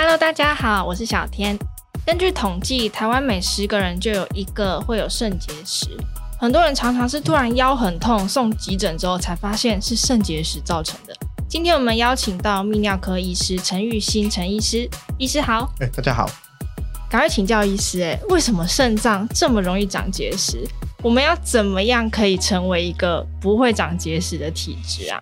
Hello，大家好，我是小天。根据统计，台湾每十个人就有一个会有肾结石。很多人常常是突然腰很痛，送急诊之后才发现是肾结石造成的。今天我们邀请到泌尿科医师陈玉新陈医师，医师好。哎，大家好。赶快请教医师，哎，为什么肾脏这么容易长结石？我们要怎么样可以成为一个不会长结石的体质啊？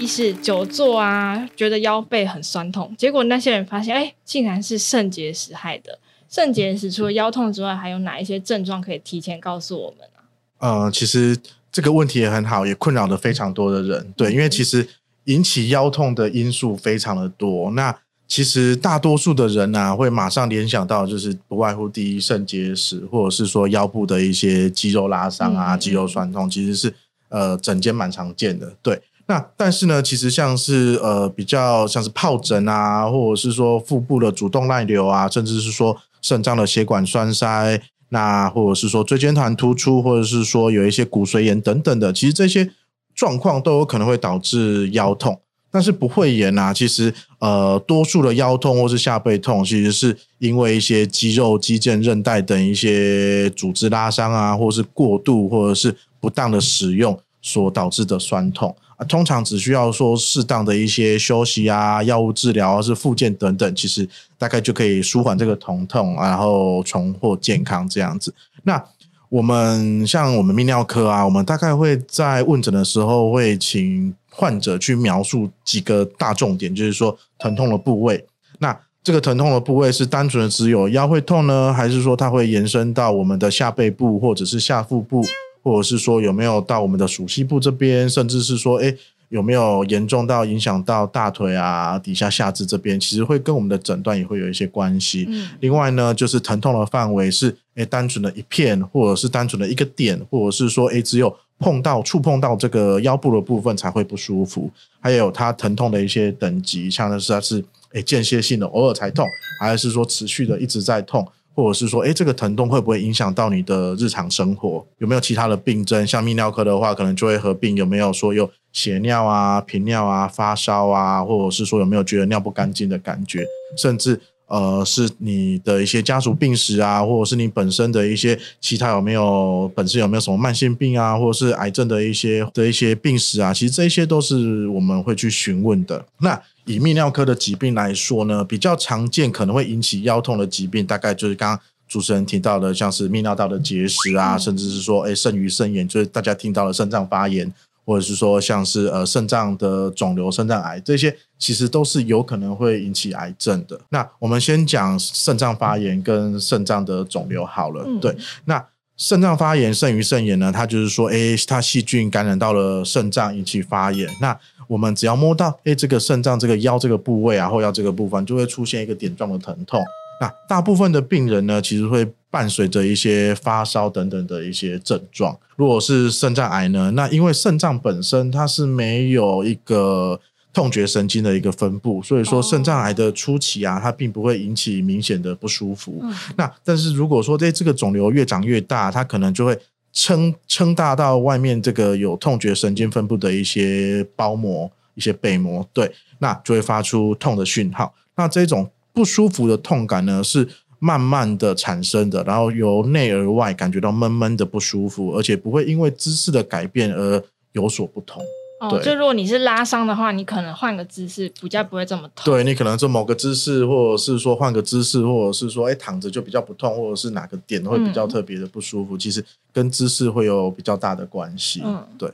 一是久坐啊，觉得腰背很酸痛，结果那些人发现，哎，竟然是肾结石害的。肾结石除了腰痛之外，还有哪一些症状可以提前告诉我们啊？呃，其实这个问题也很好，也困扰了非常多的人。对，因为其实引起腰痛的因素非常的多。那其实大多数的人呢、啊，会马上联想到就是不外乎第一肾结石，或者是说腰部的一些肌肉拉伤啊、嗯、肌肉酸痛，其实是呃整间蛮常见的。对。那但是呢，其实像是呃比较像是疱疹啊，或者是说腹部的主动脉瘤啊，甚至是说肾脏的血管栓塞，那或者是说椎间盘突出，或者是说有一些骨髓炎等等的，其实这些状况都有可能会导致腰痛。但是不会炎啊，其实呃多数的腰痛或是下背痛，其实是因为一些肌肉、肌腱、韧带等一些组织拉伤啊，或是过度或者是不当的使用所导致的酸痛。通常只需要说适当的一些休息啊、药物治疗，或是复健等等，其实大概就可以舒缓这个疼痛，然后重获健康这样子。那我们像我们泌尿科啊，我们大概会在问诊的时候会请患者去描述几个大重点，就是说疼痛的部位。那这个疼痛的部位是单纯的只有腰会痛呢，还是说它会延伸到我们的下背部或者是下腹部？或者是说有没有到我们的属膝部这边，甚至是说，哎，有没有严重到影响到大腿啊、底下下肢这边，其实会跟我们的诊断也会有一些关系。嗯。另外呢，就是疼痛的范围是，哎，单纯的一片，或者是单纯的一个点，或者是说，哎，只有碰到、触碰到这个腰部的部分才会不舒服。还有它疼痛的一些等级，像是它是，诶，间歇性的，偶尔才痛，还是说持续的一直在痛。或者是说，诶，这个疼痛会不会影响到你的日常生活？有没有其他的病症？像泌尿科的话，可能就会合并有没有说有血尿啊、频尿啊、发烧啊，或者是说有没有觉得尿不干净的感觉？甚至呃，是你的一些家族病史啊，或者是你本身的一些其他有没有本身有没有什么慢性病啊，或者是癌症的一些的一些病史啊？其实这些都是我们会去询问的。那以泌尿科的疾病来说呢，比较常见可能会引起腰痛的疾病，大概就是刚刚主持人提到的，像是泌尿道的结石啊，甚至是说，哎，肾盂肾炎，就是大家听到的肾脏发炎，或者是说像是呃肾脏的肿瘤、肾脏癌，这些其实都是有可能会引起癌症的。那我们先讲肾脏发炎跟肾脏的肿瘤好了，对，那。肾脏发炎、肾盂肾炎呢，它就是说，诶，它细菌感染到了肾脏，引起发炎。那我们只要摸到，哎，这个肾脏这个腰这个部位啊，后腰这个部分，就会出现一个点状的疼痛。那大部分的病人呢，其实会伴随着一些发烧等等的一些症状。如果是肾脏癌呢，那因为肾脏本身它是没有一个。痛觉神经的一个分布，所以说肾脏癌的初期啊，它并不会引起明显的不舒服。嗯、那但是如果说这这个肿瘤越长越大，它可能就会撑撑大到外面这个有痛觉神经分布的一些包膜、一些被膜，对，那就会发出痛的讯号。那这种不舒服的痛感呢，是慢慢的产生的，然后由内而外感觉到闷闷的不舒服，而且不会因为姿势的改变而有所不同。哦，就如果你是拉伤的话，你可能换个姿势比较不会这么痛。对，你可能做某个姿势，或者是说换个姿势，或者是说哎躺着就比较不痛，或者是哪个点会比较特别的不舒服，嗯、其实跟姿势会有比较大的关系。嗯，对。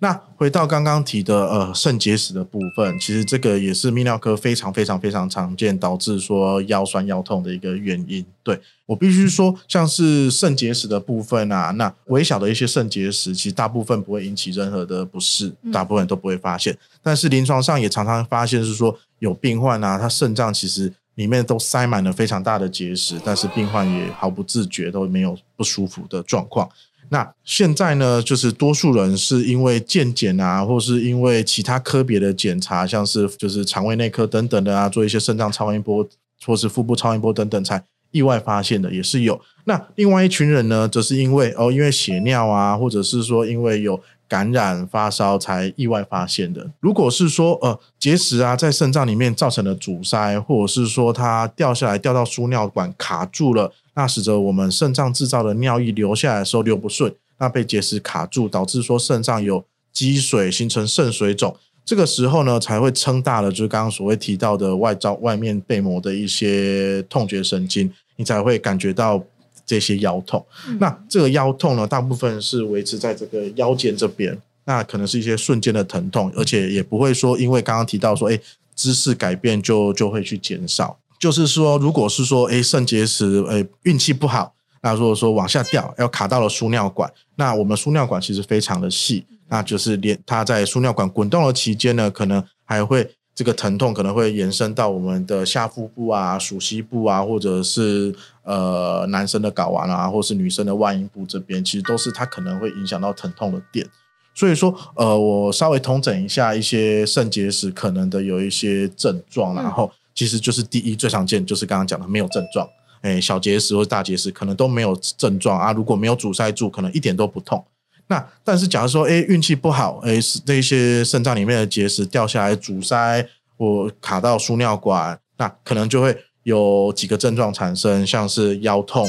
那回到刚刚提的呃肾结石的部分，其实这个也是泌尿科非常非常非常常见导致说腰酸腰痛的一个原因。对，我必须说，像是肾结石的部分啊，那微小的一些肾结石，其实大部分不会引起任何的不适，大部分都不会发现。但是临床上也常常发现是说有病患啊，他肾脏其实里面都塞满了非常大的结石，但是病患也毫不自觉，都没有不舒服的状况。那现在呢，就是多数人是因为健检啊，或是因为其他科别的检查，像是就是肠胃内科等等的啊，做一些肾脏超音波或是腹部超音波等等，才意外发现的，也是有。那另外一群人呢，则是因为哦，因为血尿啊，或者是说因为有感染发烧才意外发现的。如果是说呃结石啊，在肾脏里面造成的阻塞，或者是说它掉下来掉到输尿管卡住了，那使得我们肾脏制造的尿液流下来的时候流不顺，那被结石卡住，导致说肾脏有积水，形成肾水肿。这个时候呢，才会撑大了，就是刚刚所谓提到的外罩外面被膜的一些痛觉神经，你才会感觉到这些腰痛。嗯、那这个腰痛呢，大部分是维持在这个腰间这边，那可能是一些瞬间的疼痛，而且也不会说因为刚刚提到说，哎，姿势改变就就会去减少。就是说，如果是说，哎，肾结石，哎，运气不好，那如果说往下掉，要卡到了输尿管，那我们输尿管其实非常的细。那就是连它在输尿管滚动的期间呢，可能还会这个疼痛可能会延伸到我们的下腹部啊、鼠蹊部啊，或者是呃男生的睾丸啊，或是女生的外阴部这边，其实都是它可能会影响到疼痛的点。所以说，呃，我稍微统整一下一些肾结石可能的有一些症状，然后其实就是第一最常见就是刚刚讲的没有症状，诶，小结石或大结石可能都没有症状啊，如果没有阻塞住，可能一点都不痛。那但是，假如说，哎，运气不好，哎，那些肾脏里面的结石掉下来阻塞我卡到输尿管，那可能就会有几个症状产生，像是腰痛。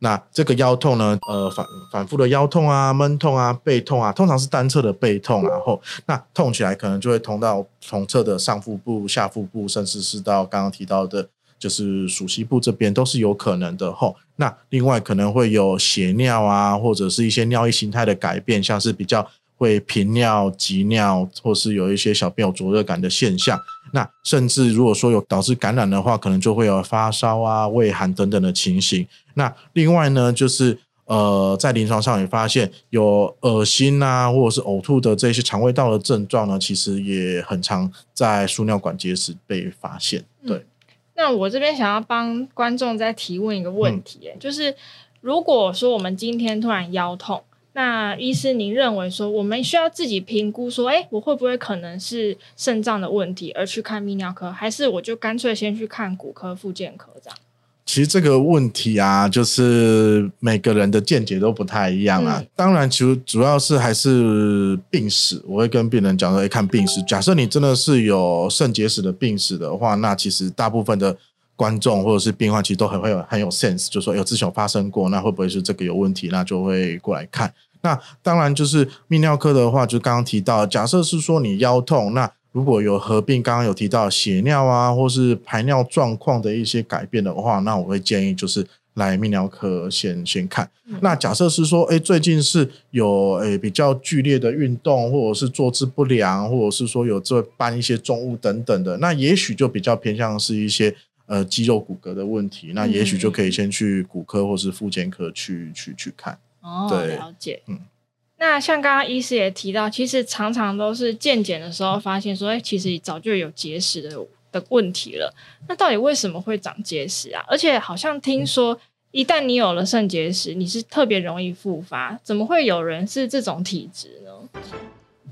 那这个腰痛呢，呃，反反复的腰痛啊，闷痛啊，背痛啊，通常是单侧的背痛，然后那痛起来可能就会痛到同侧的上腹部、下腹部，甚至是到刚刚提到的。就是鼠蹊部这边都是有可能的吼。那另外可能会有血尿啊，或者是一些尿液形态的改变，像是比较会频尿、急尿，或是有一些小便有灼热感的现象。那甚至如果说有导致感染的话，可能就会有发烧啊、畏寒等等的情形。那另外呢，就是呃，在临床上也发现有恶心啊，或者是呕吐的这些肠胃道的症状呢，其实也很常在输尿管结石被发现。对。那我这边想要帮观众再提问一个问题，嗯，就是如果说我们今天突然腰痛，那医师您认为说我们需要自己评估说，哎，我会不会可能是肾脏的问题而去看泌尿科，还是我就干脆先去看骨科、复健科这样？其实这个问题啊，就是每个人的见解都不太一样啊。嗯、当然，其实主要是还是病史。我会跟病人讲说，哎，看病史。假设你真的是有肾结石的病史的话，那其实大部分的观众或者是病患其实都很会有很有 sense，就说有之前有发生过，那会不会是这个有问题？那就会过来看。那当然就是泌尿科的话，就刚刚提到，假设是说你腰痛，那如果有合并，刚刚有提到血尿啊，或是排尿状况的一些改变的话，那我会建议就是来泌尿科先先看。嗯、那假设是说，哎，最近是有诶比较剧烈的运动，或者是坐姿不良，或者是说有这搬一些重物等等的，那也许就比较偏向是一些呃肌肉骨骼的问题，那也许就可以先去骨科或是复健科去去去看。哦，对，了解，嗯。那像刚刚医师也提到，其实常常都是健检的时候发现说，哎，其实早就有结石的的问题了。那到底为什么会长结石啊？而且好像听说，一旦你有了肾结石，你是特别容易复发。怎么会有人是这种体质呢？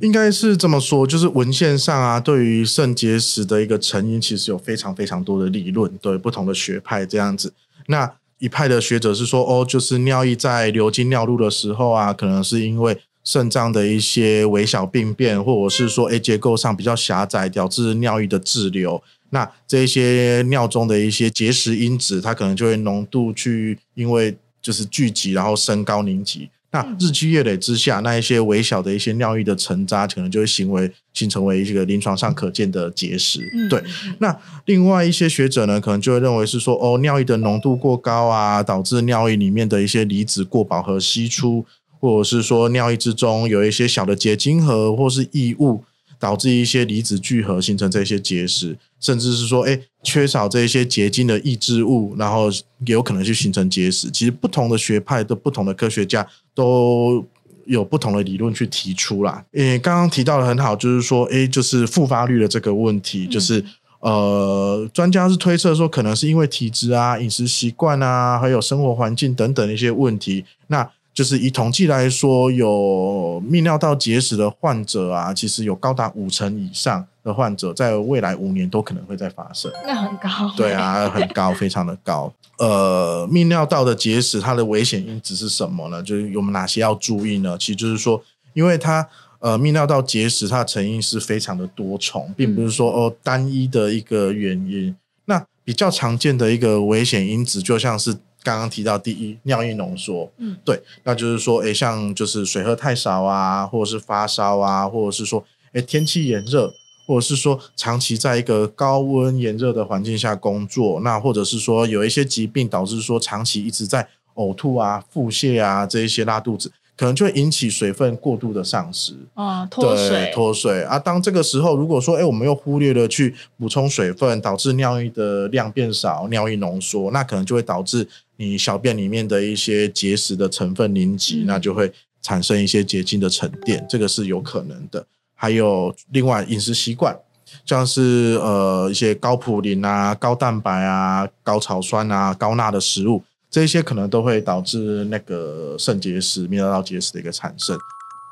应该是这么说，就是文献上啊，对于肾结石的一个成因，其实有非常非常多的理论，对不同的学派这样子。那一派的学者是说，哦，就是尿液在流经尿路的时候啊，可能是因为肾脏的一些微小病变，或者是说，诶结构上比较狭窄，导致尿液的滞留。那这些尿中的一些结石因子，它可能就会浓度去，因为就是聚集，然后升高凝集。那日积月累之下，那一些微小的一些尿液的沉渣，可能就会行为形成为一个临床上可见的结石。嗯、对，那另外一些学者呢，可能就会认为是说，哦，尿液的浓度过高啊，导致尿液里面的一些离子过饱和析出，或者是说尿液之中有一些小的结晶核或是异物。导致一些离子聚合形成这些结石，甚至是说，哎，缺少这些结晶的抑制物，然后也有可能去形成结石。其实不同的学派的不同的科学家都有不同的理论去提出啦。诶，刚刚提到的很好，就是说，哎，就是复发率的这个问题，就是、嗯、呃，专家是推测说，可能是因为体质啊、饮食习惯啊，还有生活环境等等的一些问题。那就是以统计来说，有泌尿道结石的患者啊，其实有高达五成以上的患者，在未来五年都可能会再发生。那很高。对啊，很高，非常的高。呃，泌尿道的结石，它的危险因子是什么呢？就是有哪些要注意呢？其实就是说，因为它呃泌尿道结石，它的成因是非常的多重，并不是说哦单一的一个原因。那比较常见的一个危险因子，就像是刚刚提到第一尿液浓缩，嗯，对，那就是说，诶，像就是水喝太少啊，或者是发烧啊，或者是说，诶，天气炎热。或者是说长期在一个高温炎热的环境下工作，那或者是说有一些疾病导致说长期一直在呕吐啊、腹泻啊这一些拉肚子，可能就会引起水分过度的丧失啊，脱水脱水啊。当这个时候如果说哎，我们又忽略了去补充水分，导致尿液的量变少，尿液浓缩，那可能就会导致你小便里面的一些结石的成分凝集，嗯、那就会产生一些结晶的沉淀，这个是有可能的。还有另外饮食习惯，像是呃一些高普林啊、高蛋白啊、高草酸啊、高钠的食物，这些可能都会导致那个肾结石、泌尿道结石的一个产生。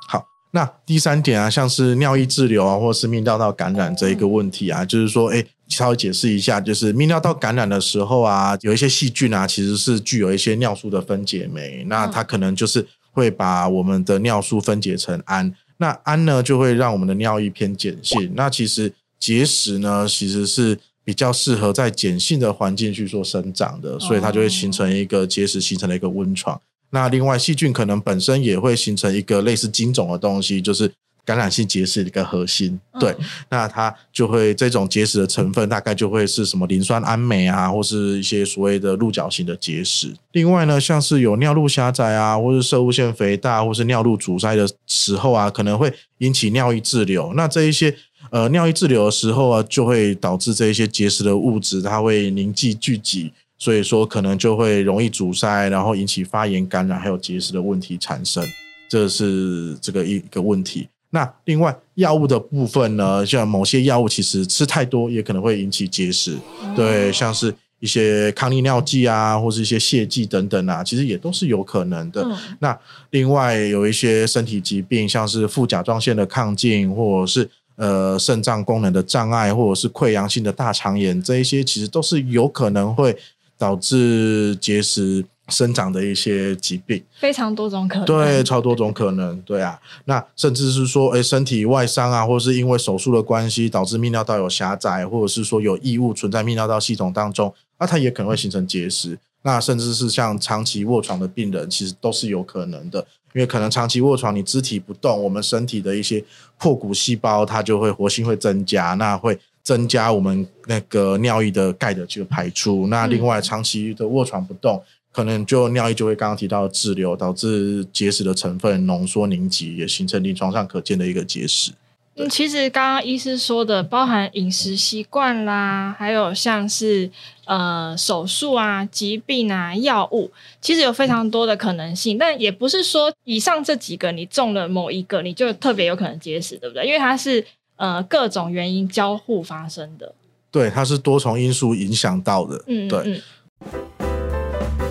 好，那第三点啊，像是尿液滞留啊，或者是泌尿道感染这一个问题啊，就是说，哎，稍微解释一下，就是泌尿道感染的时候啊，有一些细菌啊，其实是具有一些尿素的分解酶，那它可能就是会把我们的尿素分解成氨。那氨呢，就会让我们的尿液偏碱性。那其实结石呢，其实是比较适合在碱性的环境去做生长的，所以它就会形成一个结石形成了一个温床。那另外细菌可能本身也会形成一个类似金种的东西，就是。感染性结石的一个核心，对，嗯、那它就会这种结石的成分大概就会是什么磷酸氨镁啊，或是一些所谓的鹿角型的结石。另外呢，像是有尿路狭窄啊，或是射物腺肥大，或是尿路阻塞的时候啊，可能会引起尿液滞留。那这一些呃尿液滞留的时候啊，就会导致这一些结石的物质它会凝集聚集，所以说可能就会容易阻塞，然后引起发炎感染，还有结石的问题产生。这是这个一个问题。那另外药物的部分呢，像某些药物其实吃太多也可能会引起结石，对，像是一些抗利尿剂啊，或是一些泻剂等等啊，其实也都是有可能的。那另外有一些身体疾病，像是副甲状腺的亢进，或者是呃肾脏功能的障碍，或者是溃疡性的大肠炎，这一些其实都是有可能会导致结石生长的一些疾病，非常多种可能，对，超多种可能，对啊，那甚至是说，诶，身体外伤啊，或者是因为手术的关系导致泌尿道有狭窄，或者是说有异物存在泌尿道系统当中，那它也可能会形成结石。那甚至是像长期卧床的病人，其实都是有可能的，因为可能长期卧床，你肢体不动，我们身体的一些破骨细胞它就会活性会增加，那会增加我们那个尿液的钙的这个排出。那另外，长期的卧床不动。可能就尿液就会刚刚提到的滞留，导致结石的成分浓缩凝集，也形成临床上可见的一个结石。嗯，其实刚刚医师说的，包含饮食习惯啦，还有像是呃手术啊、疾病啊、药物，其实有非常多的可能性。但也不是说以上这几个你中了某一个，你就特别有可能结石，对不对？因为它是呃各种原因交互发生的。对，它是多重因素影响到的。嗯，对。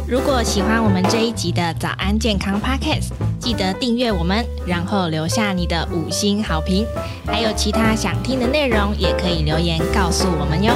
如果喜欢我们这一集的早安健康 Podcast，记得订阅我们，然后留下你的五星好评。还有其他想听的内容，也可以留言告诉我们哟。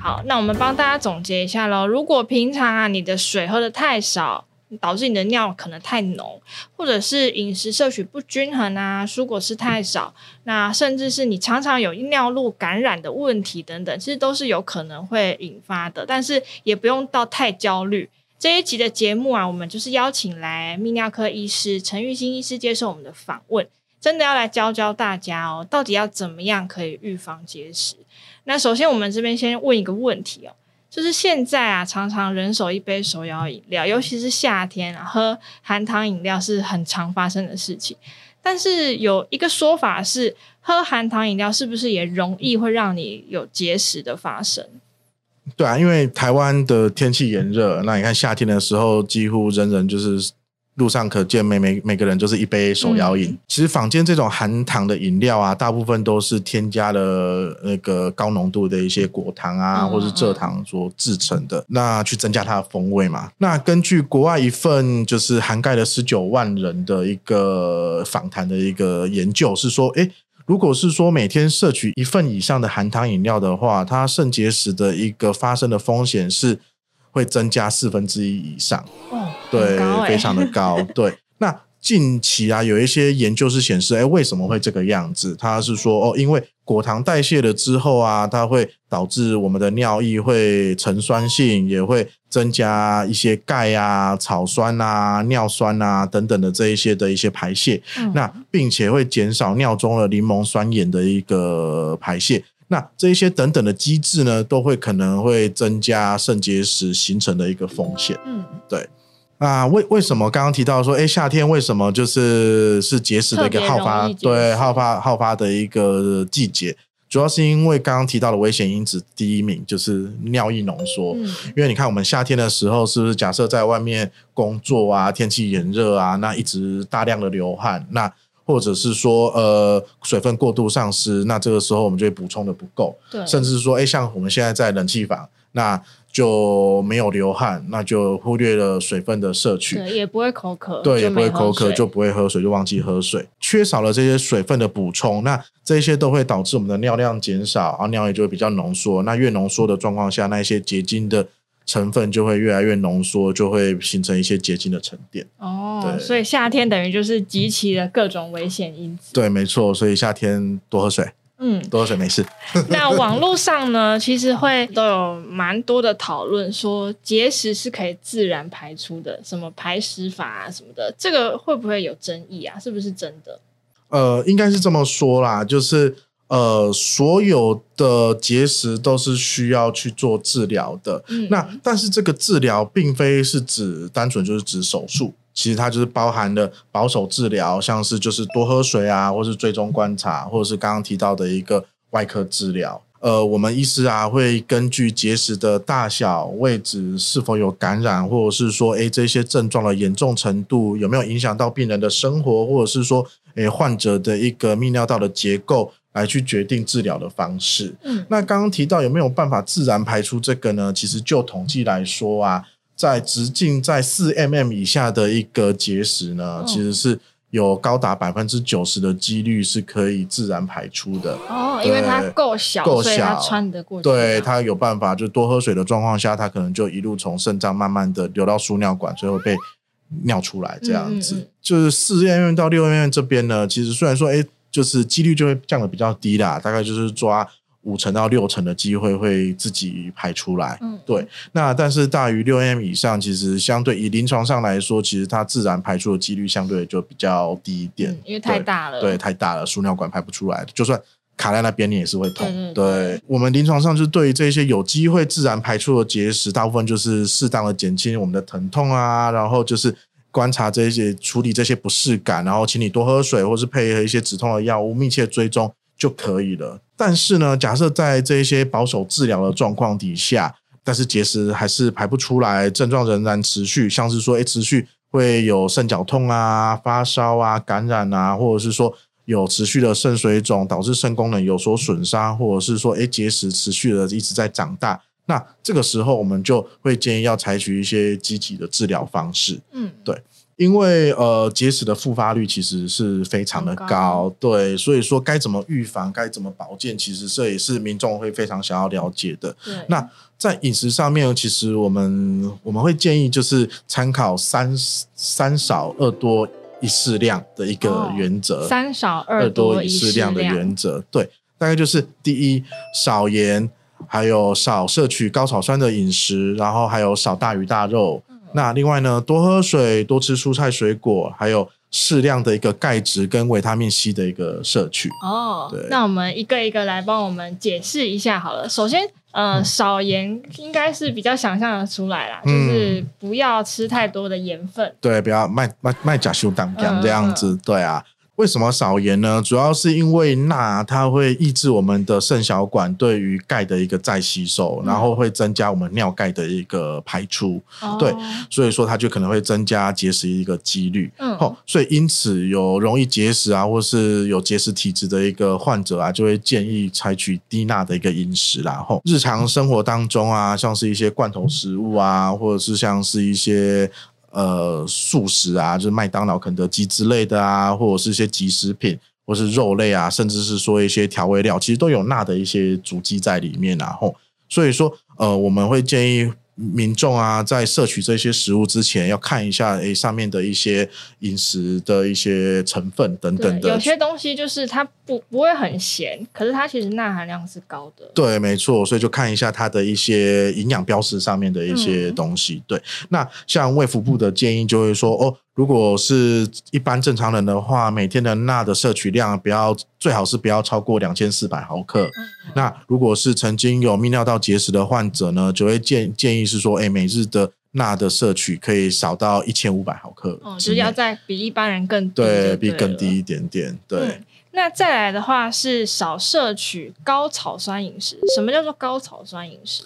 好，那我们帮大家总结一下喽。如果平常啊，你的水喝的太少，导致你的尿可能太浓，或者是饮食摄取不均衡啊，蔬果吃太少，那甚至是你常常有尿路感染的问题等等，其实都是有可能会引发的。但是也不用到太焦虑。这一集的节目啊，我们就是邀请来泌尿科医师陈玉新医师接受我们的访问，真的要来教教大家哦，到底要怎么样可以预防结石。那首先我们这边先问一个问题哦。就是现在啊，常常人手一杯手摇饮料，尤其是夏天啊，喝含糖饮料是很常发生的事情。但是有一个说法是，喝含糖饮料是不是也容易会让你有结石的发生？对啊，因为台湾的天气炎热，那你看夏天的时候，几乎人人就是。路上可见，每每每个人就是一杯手摇饮。嗯、其实坊间这种含糖的饮料啊，大部分都是添加了那个高浓度的一些果糖啊，嗯、或是蔗糖所制成的，那去增加它的风味嘛。那根据国外一份就是涵盖了十九万人的一个访谈的一个研究，是说，诶，如果是说每天摄取一份以上的含糖饮料的话，它肾结石的一个发生的风险是会增加四分之一以上。哦，对，欸、非常的高。对，那。近期啊，有一些研究是显示，哎，为什么会这个样子？它是说，哦，因为果糖代谢了之后啊，它会导致我们的尿液会呈酸性，也会增加一些钙啊、草酸啊、尿酸啊等等的这一些的一些排泄。嗯、那并且会减少尿中的柠檬酸盐的一个排泄。那这一些等等的机制呢，都会可能会增加肾结石形成的一个风险。嗯，对。啊，为为什么刚刚提到说，哎，夏天为什么就是是结石的一个好发，对，好发好发的一个季节，主要是因为刚刚提到的危险因子第一名就是尿液浓缩，嗯、因为你看我们夏天的时候，是不是假设在外面工作啊，天气炎热啊，那一直大量的流汗，那或者是说呃水分过度丧失，那这个时候我们就会补充的不够，对，甚至是说，哎，像我们现在在冷气房，那就没有流汗，那就忽略了水分的摄取，对，也不会口渴，对，也不会口渴，就不会喝水，就忘记喝水，缺少了这些水分的补充，那这些都会导致我们的尿量减少，然后尿液就会比较浓缩。那越浓缩的状况下，那一些结晶的成分就会越来越浓缩，就会形成一些结晶的沉淀。哦，对，所以夏天等于就是集齐了各种危险因子。对，没错，所以夏天多喝水。嗯，多喝水没事。那网络上呢，其实会都有蛮多的讨论，说结石是可以自然排出的，什么排石法啊什么的，这个会不会有争议啊？是不是真的？呃，应该是这么说啦，就是呃，所有的结石都是需要去做治疗的。嗯，那但是这个治疗并非是指单纯就是指手术。其实它就是包含了保守治疗，像是就是多喝水啊，或是追踪观察，或者是刚刚提到的一个外科治疗。呃，我们医师啊会根据结石的大小、位置、是否有感染，或者是说，诶这些症状的严重程度有没有影响到病人的生活，或者是说，诶患者的一个泌尿道的结构，来去决定治疗的方式。嗯，那刚刚提到有没有办法自然排出这个呢？其实就统计来说啊。在直径在四 mm 以下的一个结石呢，哦、其实是有高达百分之九十的几率是可以自然排出的。哦，因为它够小，够小，所以它穿得过去。对，它有办法，就多喝水的状况下，它可能就一路从肾脏慢慢的流到输尿管，最后被尿出来这样子。嗯嗯嗯，就是四 mm 到六 mm 这边呢，其实虽然说，哎，就是几率就会降的比较低啦，大概就是抓。五成到六成的机会会自己排出来，嗯，对。那但是大于六 mm 以上，其实相对以临床上来说，其实它自然排出的几率相对就比较低一点，嗯、因为太大了，对，对，太大了，输尿管排不出来，就算卡在那边，你也是会痛。对，我们临床上就是对于这些有机会自然排出的结石，大部分就是适当的减轻我们的疼痛啊，然后就是观察这些处理这些不适感，然后请你多喝水，或是配合一些止痛的药物，密切追踪。就可以了。但是呢，假设在这些保守治疗的状况底下，但是结石还是排不出来，症状仍然持续，像是说，哎，持续会有肾绞痛啊、发烧啊、感染啊，或者是说有持续的肾水肿，导致肾功能有所损伤，或者是说，哎，结石持续的一直在长大，那这个时候我们就会建议要采取一些积极的治疗方式。嗯，对。因为呃，结石的复发率其实是非常的高，高对，所以说该怎么预防，该怎么保健，其实这也是民众会非常想要了解的。对那在饮食上面，其实我们我们会建议就是参考三三少二多一适量的一个原则，哦、三少二多一适量的原则，对，大概就是第一少盐，还有少摄取高草酸的饮食，然后还有少大鱼大肉。那另外呢，多喝水，多吃蔬菜水果，还有适量的一个钙质跟维他命 C 的一个摄取。哦，对，那我们一个一个来帮我们解释一下好了。首先，呃，嗯、少盐应该是比较想象的出来啦，嗯、就是不要吃太多的盐分。对，不要卖卖卖假修胆这样子。嗯、对啊。为什么少盐呢？主要是因为钠它会抑制我们的肾小管对于钙的一个再吸收，嗯、然后会增加我们尿钙的一个排出。哦、对，所以说它就可能会增加结石一个几率。嗯，哦，所以因此有容易结石啊，或是有结石体质的一个患者啊，就会建议采取低钠的一个饮食。然后日常生活当中啊，像是一些罐头食物啊，或者是像是一些。呃，素食啊，就是麦当劳、肯德基之类的啊，或者是一些即食品，或是肉类啊，甚至是说一些调味料，其实都有钠的一些足迹在里面，然后所以说呃，我们会建议。民众啊，在摄取这些食物之前，要看一下诶上面的一些饮食的一些成分等等的。有些东西就是它不不会很咸，可是它其实钠含量是高的。对，没错，所以就看一下它的一些营养标识上面的一些东西。嗯、对，那像卫福部的建议就会说哦。如果是一般正常人的话，每天的钠的摄取量不要，最好是不要超过两千四百毫克。那如果是曾经有泌尿道结石的患者呢，就会建建议是说，哎，每日的钠的摄取可以少到一千五百毫克。哦，就是要再比一般人更低对，对，比更低一点点。对。嗯，那再来的话是少摄取高草酸饮食。什么叫做高草酸饮食？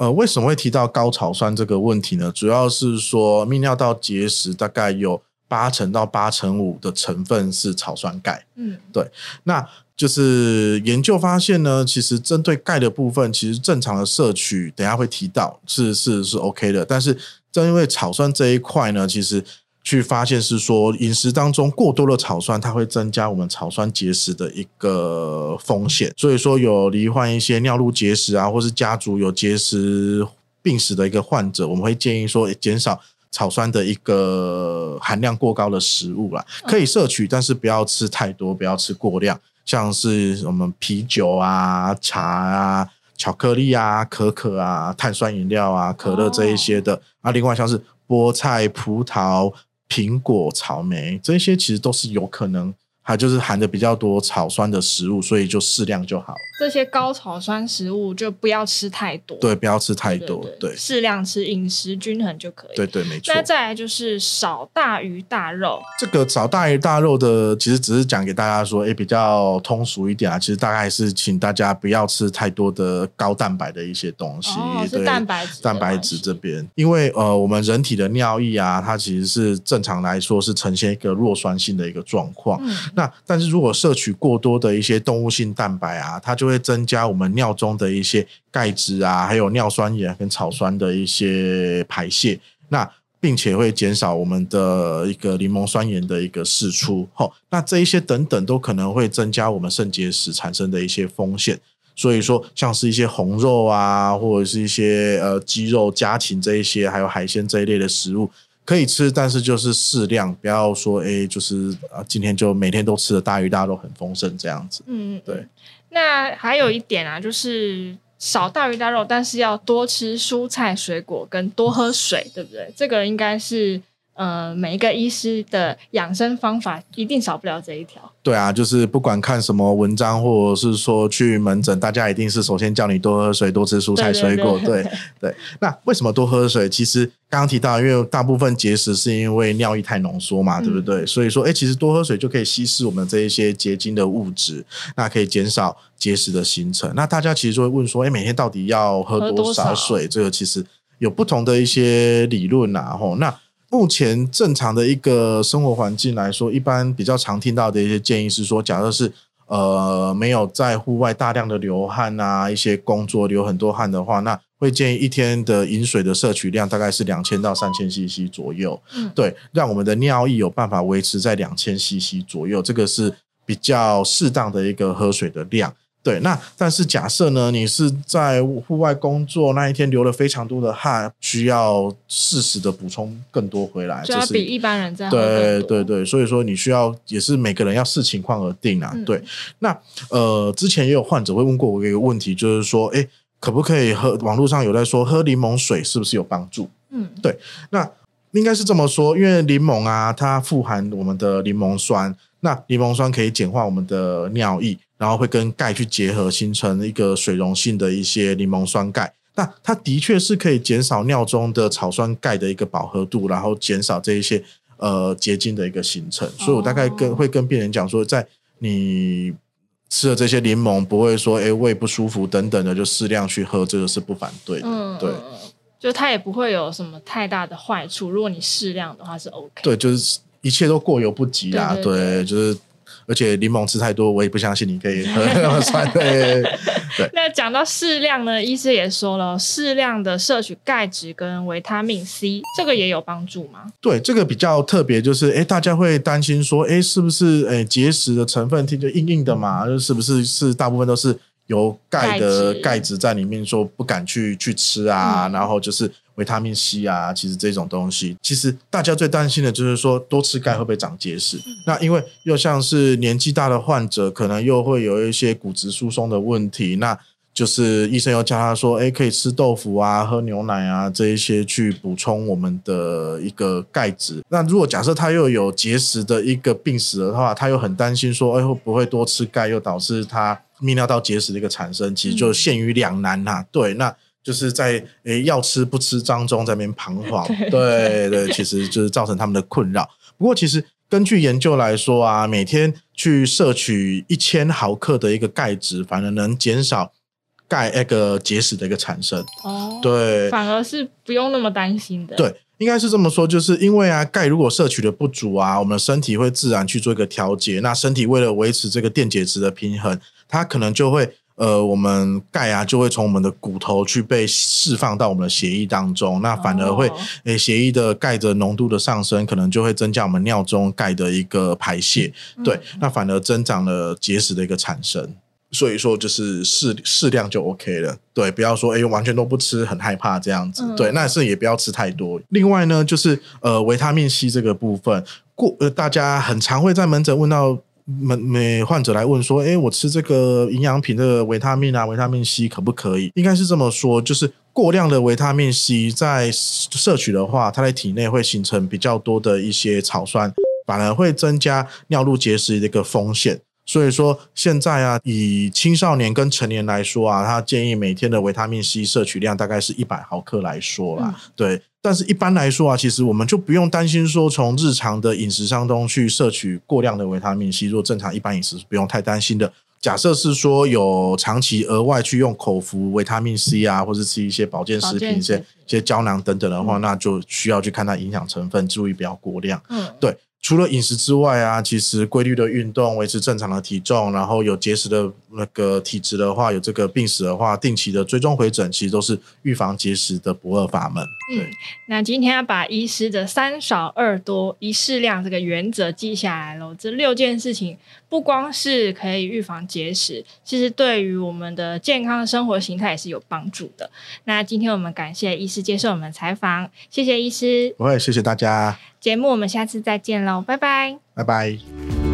呃，为什么会提到高草酸这个问题呢？主要是说泌尿道结石大概有八成到八成五的成分是草酸钙。嗯，对。那就是研究发现呢，其实针对钙的部分，其实正常的摄取，等下会提到是是是 OK 的。但是正因为草酸这一块呢，其实。去发现是说饮食当中过多的草酸，它会增加我们草酸结石的一个风险。所以说有罹患一些尿路结石啊，或是家族有结石病史的一个患者，我们会建议说减少草酸的一个含量过高的食物啦，可以摄取，但是不要吃太多，不要吃过量。像是我们啤酒啊、茶啊、巧克力啊、可可啊、碳酸饮料啊、可乐这一些的啊，另外像是菠菜、葡萄。苹果、草莓这些其实都是有可能。它就是含的比较多草酸的食物，所以就适量就好。这些高草酸食物就不要吃太多，对，不要吃太多，对，对，对，对，适量吃，饮食均衡就可以。对对，没错。那再来就是少大鱼大肉。这个少大鱼大肉的，其实只是讲给大家说，哎，比较通俗一点啊。其实大概是请大家不要吃太多的高蛋白的一些东西，哦、对，是蛋白质，蛋白质这边，因为呃，我们人体的尿液啊，它其实是正常来说是呈现一个弱酸性的一个状况。嗯那但是如果摄取过多的一些动物性蛋白啊，它就会增加我们尿中的一些钙质啊，还有尿酸盐跟草酸的一些排泄，那并且会减少我们的一个柠檬酸盐的一个释出。齁，那这一些等等都可能会增加我们肾结石产生的一些风险。所以说，像是一些红肉啊，或者是一些呃鸡肉、家禽这一些，还有海鲜这一类的食物。可以吃，但是就是适量，不要说哎，就是啊，今天就每天都吃的大鱼大肉很丰盛这样子。嗯，对。那还有一点啊，就是少大鱼大肉，但是要多吃蔬菜水果跟多喝水，对不对？这个应该是。呃，每一个医师的养生方法一定少不了这一条。对啊，就是不管看什么文章，或者是说去门诊，大家一定是首先叫你多喝水，多吃蔬菜水果。对对，那为什么多喝水？其实刚刚提到，因为大部分结石是因为尿液太浓缩嘛，对不对？嗯、所以说，哎，其实多喝水就可以稀释我们这一些结晶的物质，那可以减少结石的形成。那大家其实就会问说，哎，每天到底要喝多少水？这个其实有不同的一些理论啊。吼，那。目前正常的一个生活环境来说，一般比较常听到的一些建议是说，假设是呃没有在户外大量的流汗啊，一些工作流很多汗的话，那会建议一天的饮水的摄取量大概是两千到三千 CC 左右。嗯，对，让我们的尿液有办法维持在两千 CC 左右，这个是比较适当的一个喝水的量。对，那但是假设呢，你是在户外工作那一天流了非常多的汗，需要适时的补充更多回来，就要比一般人在对对对，所以说你需要也是每个人要视情况而定啊。嗯、对，那呃，之前也有患者会问过我一个问题，就是说，哎，可不可以喝？网络上有在说喝柠檬水是不是有帮助？嗯，对，那应该是这么说，因为柠檬啊，它富含我们的柠檬酸，那柠檬酸可以简化我们的尿液。然后会跟钙去结合，形成一个水溶性的一些柠檬酸钙。那它的确是可以减少尿中的草酸钙的一个饱和度，然后减少这一些呃结晶的一个形成。所以我大概跟会跟病人讲说，在你吃了这些柠檬，不会说哎胃不舒服等等的，就适量去喝，这个是不反对的。嗯，对，就它也不会有什么太大的坏处。如果你适量的话是 OK。对，就是一切都过犹不及啦。对，对，对，对，就是。而且柠檬吃太多，我也不相信你可以喝 那么酸。对，对那讲到适量呢，医师也说了，适量的摄取钙质跟维他命 C，这个也有帮助吗？对，这个比较特别，就是哎，大家会担心说，哎，是不是哎结石的成分听着硬硬的嘛？就是不是是大部分都是有钙的钙质在里面，说不敢去去吃啊，嗯、然后就是。维他命 C 啊，其实这种东西，其实大家最担心的就是说，多吃钙会不会长结石？嗯、那因为又像是年纪大的患者，可能又会有一些骨质疏松的问题，那就是医生又教他说，哎，可以吃豆腐啊，喝牛奶啊，这一些去补充我们的一个钙质。那如果假设他又有结石的一个病史的话，他又很担心说，哎，会不会多吃钙又导致他泌尿道结石的一个产生？其实就陷于两难呐、啊。对，那。就是在诶要吃不吃当中在那边彷徨，对对，其实就是造成他们的困扰。不过，其实根据研究来说啊，每天去摄取一千毫克的一个钙质，反而能减少钙那个结石的一个产生。哦，对，反而是不用那么担心的。对，应该是这么说，就是因为啊，钙如果摄取的不足啊，我们的身体会自然去做一个调节。那身体为了维持这个电解质的平衡，它可能就会。呃，我们钙啊，就会从我们的骨头去被释放到我们的血液当中，那反而会，诶、欸，血液的钙的浓度的上升，可能就会增加我们尿中钙的一个排泄，嗯、对，那反而增长了结石的一个产生。所以说，就是适适量就 OK 了，对，不要说诶、欸，完全都不吃，很害怕这样子，嗯、对，那是也不要吃太多。另外呢，就是呃，维他命 C 这个部分，过呃，大家很常会在门诊问到。每每患者来问说：“哎，我吃这个营养品的维他命啊，维他命 C 可不可以？”应该是这么说，就是过量的维他命 C 在摄取的话，它在体内会形成比较多的一些草酸，反而会增加尿路结石的一个风险。所以说，现在啊，以青少年跟成年来说啊，他建议每天的维他命 C 摄取量大概是一百毫克来说啦，嗯、对。但是一般来说啊，其实我们就不用担心说从日常的饮食当中去摄取过量的维他命 C。如果正常一般饮食是不用太担心的。假设是说有长期额外去用口服维他命 C 啊，或者吃一些保健食品、一些一些胶囊等等的话，嗯、那就需要去看它营养成分，注意不要过量。嗯，对。除了饮食之外啊，其实规律的运动，维持正常的体重，然后有结石的那个体质的话，有这个病史的话，定期的追踪回诊，其实都是预防结石的不二法门。嗯，那今天要把医师的三少二多一适量这个原则记下来喽。这六件事情不光是可以预防结石，其实对于我们的健康的生活形态也是有帮助的。那今天我们感谢医师接受我们采访，谢谢医师。不会，谢谢大家。节目我们下次再见喽，拜拜，拜拜。